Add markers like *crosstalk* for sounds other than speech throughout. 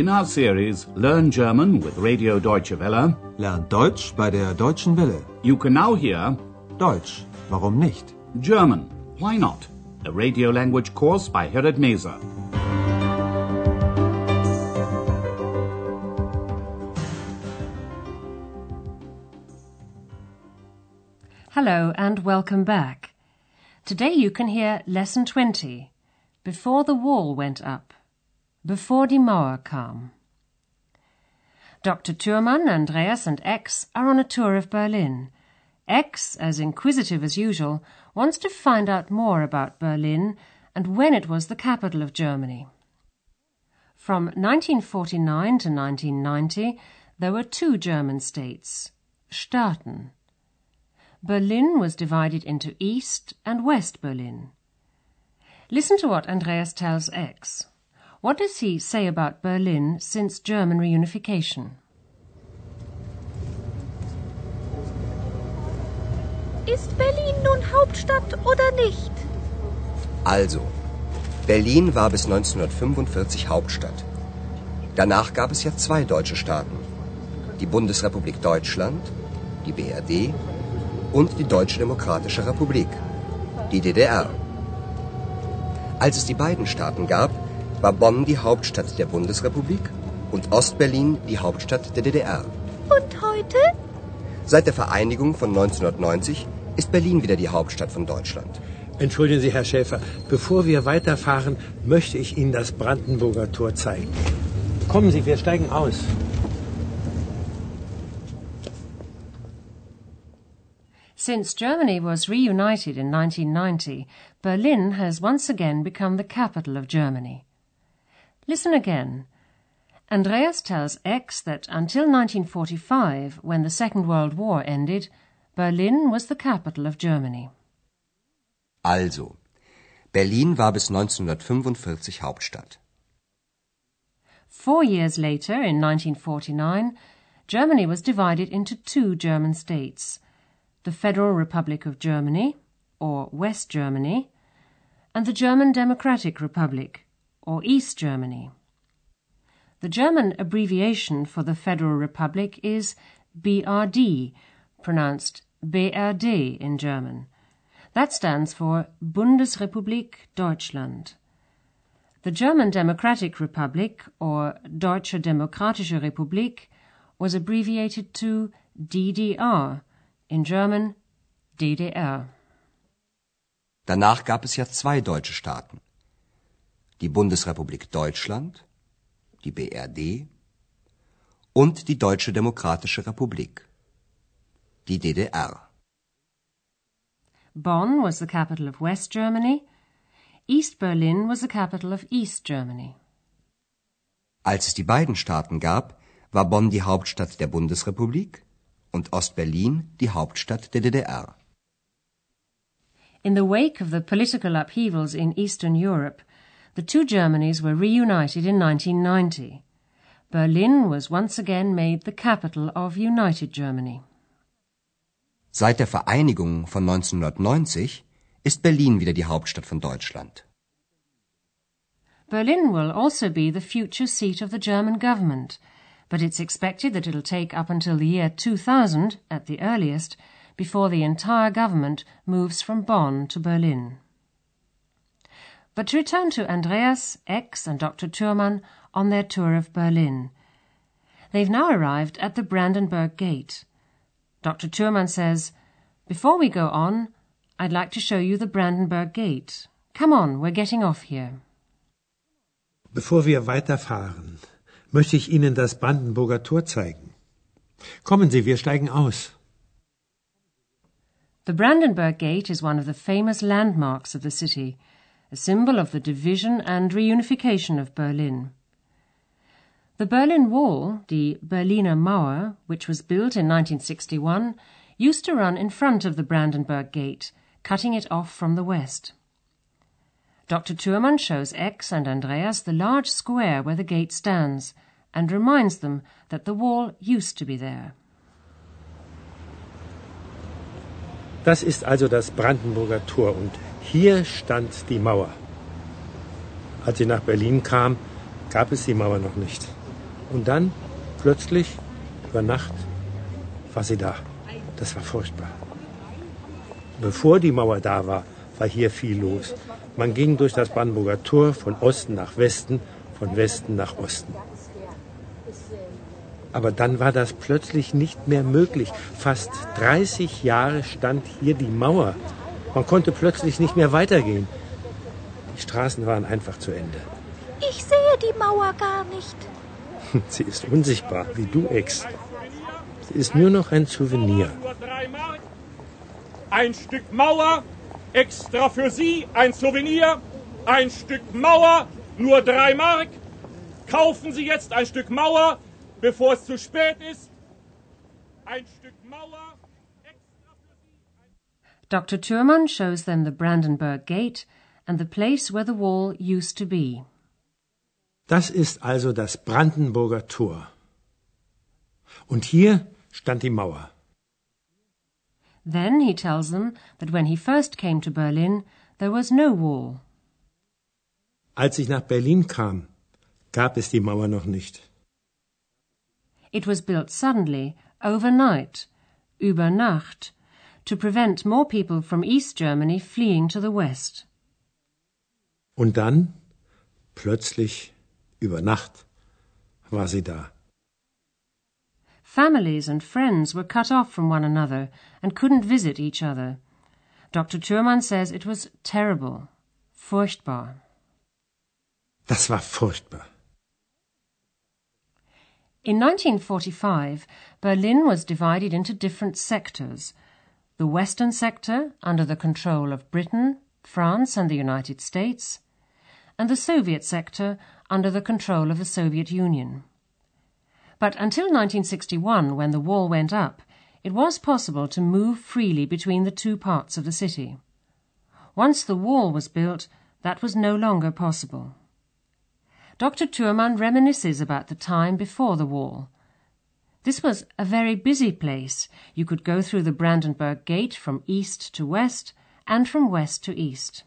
In our series Learn German with Radio Deutsche Welle, Lernt Deutsch bei der Deutschen Welle. you can now hear Deutsch, warum nicht? German, Why Not? A radio language course by Herrad Meese. Hello and welcome back. Today you can hear Lesson 20 Before the Wall Went Up. Before die Mauer kam. Dr. Thürmann, Andreas, and X are on a tour of Berlin. X, as inquisitive as usual, wants to find out more about Berlin and when it was the capital of Germany. From 1949 to 1990, there were two German states, Staaten. Berlin was divided into East and West Berlin. Listen to what Andreas tells X. What does he say about Berlin since German reunification? Ist Berlin nun Hauptstadt oder nicht? Also, Berlin war bis 1945 Hauptstadt. Danach gab es ja zwei deutsche Staaten. Die Bundesrepublik Deutschland, die BRD, und die Deutsche Demokratische Republik, die DDR. Als es die beiden Staaten gab, war Bonn die Hauptstadt der Bundesrepublik und Ostberlin die Hauptstadt der DDR. Und heute? Seit der Vereinigung von 1990 ist Berlin wieder die Hauptstadt von Deutschland. Entschuldigen Sie, Herr Schäfer, bevor wir weiterfahren, möchte ich Ihnen das Brandenburger Tor zeigen. Kommen Sie, wir steigen aus. Since Germany was reunited in 1990, Berlin has once again become the capital of Germany. Listen again. Andreas tells X that until 1945, when the Second World War ended, Berlin was the capital of Germany. Also, Berlin war bis 1945 Hauptstadt. Four years later, in 1949, Germany was divided into two German states the Federal Republic of Germany, or West Germany, and the German Democratic Republic, or East Germany. The German abbreviation for the Federal Republic is BRD, pronounced BRD in German. That stands for Bundesrepublik Deutschland. The German Democratic Republic, or Deutsche Demokratische Republik, was abbreviated to DDR, in German DDR. Danach gab es ja zwei deutsche Staaten. Die Bundesrepublik Deutschland, die BRD, und die Deutsche Demokratische Republik, die DDR. Bonn was the capital of West Germany. East Berlin was the capital of East Germany. Als es die beiden Staaten gab, war Bonn die Hauptstadt der Bundesrepublik und Ostberlin die Hauptstadt der DDR. In the wake of the political upheavals in Eastern Europe, the two Germanys were reunited in 1990. Berlin was once again made the capital of United Germany. Seit der Vereinigung von 1990 ist Berlin wieder die Hauptstadt von Deutschland. Berlin will also be the future seat of the German government, but it's expected that it'll take up until the year 2000, at the earliest, before the entire government moves from Bonn to Berlin. But to return to Andreas, X, and Dr. Thürmann on their tour of Berlin. They've now arrived at the Brandenburg Gate. Dr. Thürmann says, Before we go on, I'd like to show you the Brandenburg Gate. Come on, we're getting off here. Bevor wir weiterfahren, möchte ich Ihnen das Brandenburger Tor zeigen. Kommen Sie, wir steigen aus. The Brandenburg Gate is one of the famous landmarks of the city, a symbol of the division and reunification of Berlin. The Berlin Wall, the Berliner Mauer, which was built in 1961, used to run in front of the Brandenburg Gate, cutting it off from the west. Dr. Thürmann shows X and Andreas the large square where the gate stands and reminds them that the wall used to be there. Das ist also das Brandenburger Tor und hier stand die Mauer. Als sie nach Berlin kam, gab es die Mauer noch nicht. Und dann, plötzlich, über Nacht, war sie da. Das war furchtbar. Bevor die Mauer da war, war hier viel los. Man ging durch das Brandenburger Tor von Osten nach Westen, von Westen nach Osten. Aber dann war das plötzlich nicht mehr möglich. Fast 30 Jahre stand hier die Mauer. Man konnte plötzlich nicht mehr weitergehen. Die Straßen waren einfach zu Ende. Ich sehe die Mauer gar nicht. *laughs* Sie ist unsichtbar, wie du, Ex. Sie ist nur noch ein Souvenir. Ein Stück Mauer, extra für Sie, ein Souvenir. Ein Stück Mauer, nur drei Mark. Kaufen Sie jetzt ein Stück Mauer, bevor es zu spät ist. Ein Stück Dr. Thürmann shows them the Brandenburg Gate and the place where the wall used to be. Das ist also das Brandenburger Tor. Und hier stand die Mauer. Then he tells them that when he first came to Berlin, there was no wall. Als ich nach Berlin kam, gab es die Mauer noch nicht. It was built suddenly, overnight, über Nacht, to prevent more people from East Germany fleeing to the west. Und dann, plötzlich, über Nacht, war sie da. Families and friends were cut off from one another and couldn't visit each other. Dr. Thürmann says it was terrible, furchtbar. Das war furchtbar. In 1945, Berlin was divided into different sectors. The western sector, under the control of Britain, France, and the United States, and the Soviet sector, under the control of the Soviet Union. But until 1961, when the wall went up, it was possible to move freely between the two parts of the city. Once the wall was built, that was no longer possible. Dr. Thürmann reminisces about the time before the wall. This was a very busy place. You could go through the Brandenburg Gate from east to west and from west to east.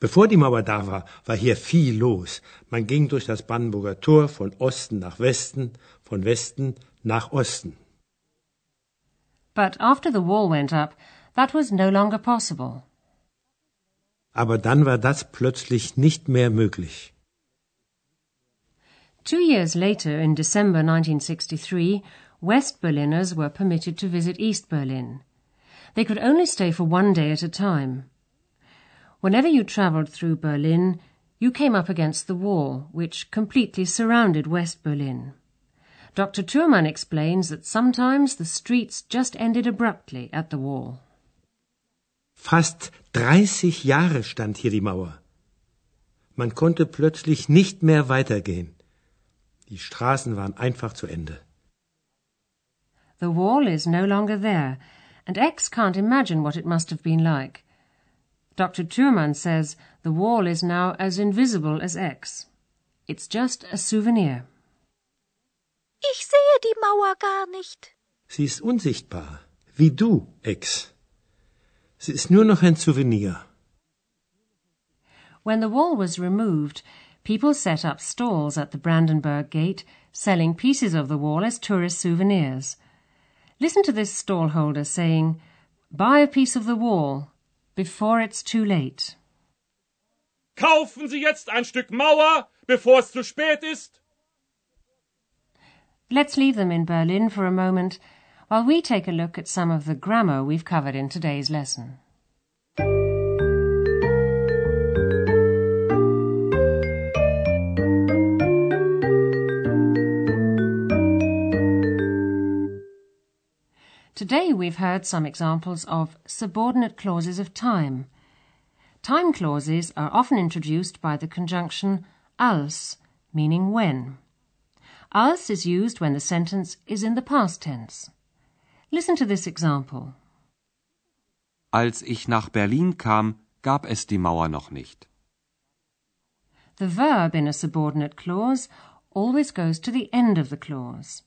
Bevor die Mauer da war, war hier viel los. Man ging durch das Brandenburger Tor von Osten nach Westen, von Westen nach Osten. But after the wall went up, that was no longer possible. Aber dann war das plötzlich nicht mehr möglich. Two years later, in December 1963, West Berliners were permitted to visit East Berlin. They could only stay for one day at a time. Whenever you travelled through Berlin, you came up against the wall, which completely surrounded West Berlin. Dr. Thürmann explains that sometimes the streets just ended abruptly at the wall. Fast 30 Jahre stand hier die Mauer. Man konnte plötzlich nicht mehr weitergehen. Die Straßen waren einfach zu Ende. The wall is no longer there, and X can't imagine what it must have been like. Dr. Thürmann says the wall is now as invisible as X. It's just a souvenir. Ich sehe die Mauer gar nicht. Sie ist unsichtbar, wie du, Ex. Sie ist nur noch ein Souvenir. When the wall was removed, people set up stalls at the Brandenburg Gate selling pieces of the wall as tourist souvenirs. Listen to this stallholder saying, Buy a piece of the wall before it's too late. Kaufen Sie jetzt ein Stück Mauer, bevor es zu spät ist. Let's leave them in Berlin for a moment while we take a look at some of the grammar we've covered in today's lesson. Today we've heard some examples of subordinate clauses of time. Time clauses are often introduced by the conjunction als, meaning when. Als is used when the sentence is in the past tense. Listen to this example. Als ich nach Berlin kam, gab es die Mauer noch nicht. The verb in a subordinate clause always goes to the end of the clause.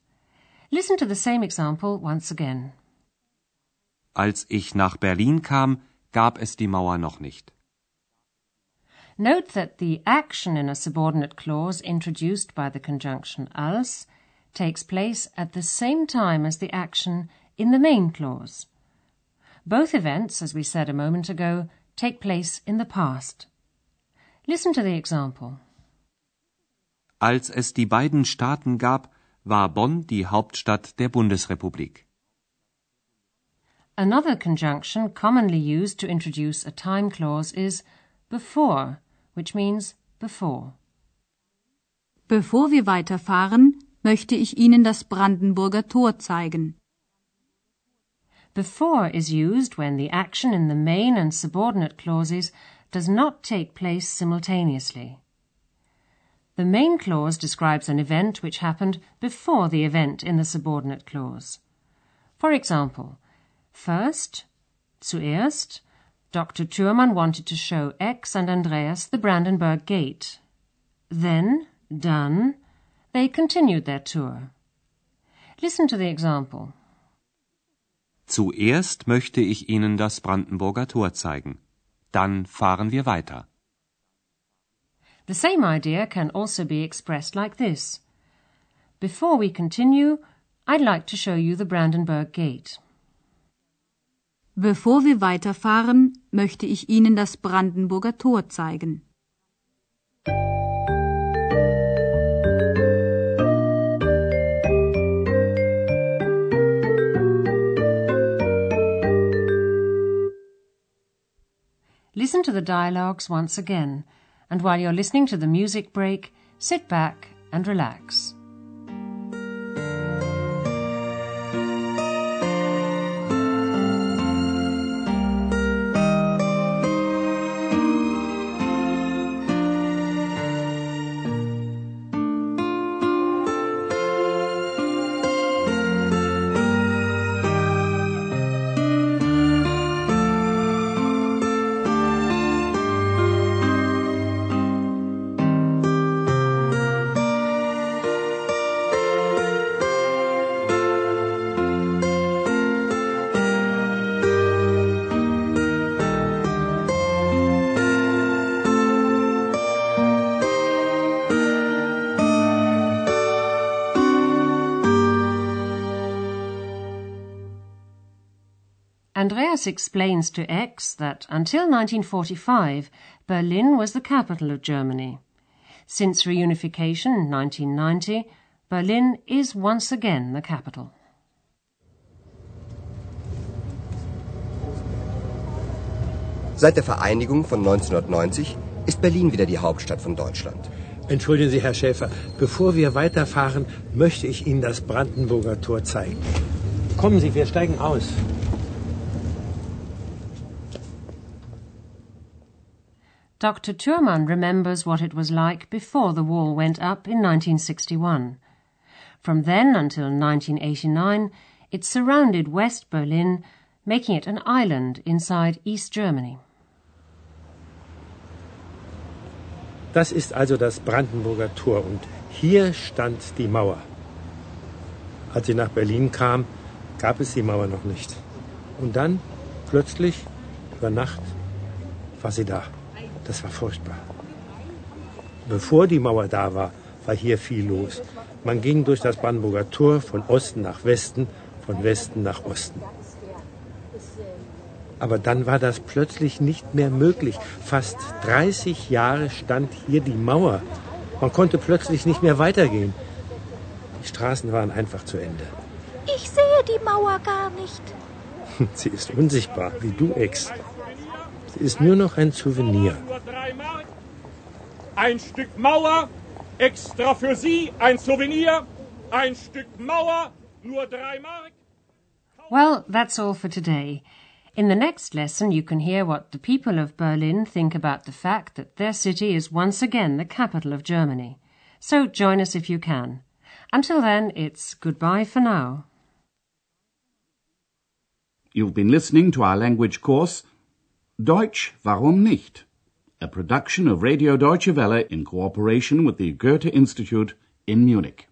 Listen to the same example once again. Als ich nach Berlin kam, gab es die Mauer noch nicht. Note that the action in a subordinate clause introduced by the conjunction als takes place at the same time as the action in the main clause. Both events, as we said a moment ago, take place in the past. Listen to the example. Als es die beiden Staaten gab, war Bonn die Hauptstadt der Bundesrepublik. Another conjunction commonly used to introduce a time clause is bevor, which means before. Bevor wir weiterfahren, möchte ich Ihnen das Brandenburger Tor zeigen. Bevor is used when the action in the main and subordinate clauses does not take place simultaneously. The main clause describes an event which happened before the event in the subordinate clause. For example, first, zuerst, Dr. Thürmann wanted to show X and Andreas the Brandenburg Gate. Then, dann, they continued their tour. Listen to the example. Zuerst möchte ich Ihnen das Brandenburger Tor zeigen. Dann fahren wir weiter. The same idea can also be expressed like this. Before we continue, I'd like to show you the Brandenburg Gate. Bevor wir weiterfahren, möchte ich Ihnen das Brandenburger Tor zeigen. Listen to the dialogues once again, and while you're listening to the music break, sit back and relax. Andreas explains to X that until 1945, Berlin was the capital of Germany. Since reunification in 1990, Berlin is once again the capital. Seit der Vereinigung von 1990 ist Berlin wieder die Hauptstadt von Deutschland. Entschuldigen Sie, Herr Schäfer, bevor wir weiterfahren, möchte ich Ihnen das Brandenburger Tor zeigen. Kommen Sie, wir steigen aus. Dr. Thürmann remembers what it was like before the wall went up in 1961. From then until 1989, it surrounded West Berlin, making it an island inside East Germany. Das ist also das Brandenburger Tor und hier stand die Mauer. Als sie nach Berlin kam, gab es die Mauer noch nicht. Und dann, plötzlich, über Nacht, war sie da. Das war furchtbar. Bevor die Mauer da war, war hier viel los. Man ging durch das Brandenburger Tor von Osten nach Westen, von Westen nach Osten. Aber dann war das plötzlich nicht mehr möglich. Fast 30 Jahre stand hier die Mauer. Man konnte plötzlich nicht mehr weitergehen. Die Straßen waren einfach zu Ende. Ich sehe die Mauer gar nicht. *laughs* Sie ist unsichtbar, wie du, Ex. Sie ist nur noch ein Souvenir. Ein Stück Mauer, extra für Sie, ein Souvenir. Ein Stück Mauer, nur drei Mark. Well, that's all for today. In the next lesson, you can hear what the people of Berlin think about the fact that their city is once again the capital of Germany. So join us if you can. Until then, it's goodbye for now. You've been listening to our language course Deutsch, warum nicht? A production of Radio Deutsche Welle in cooperation with the Goethe Institute in Munich.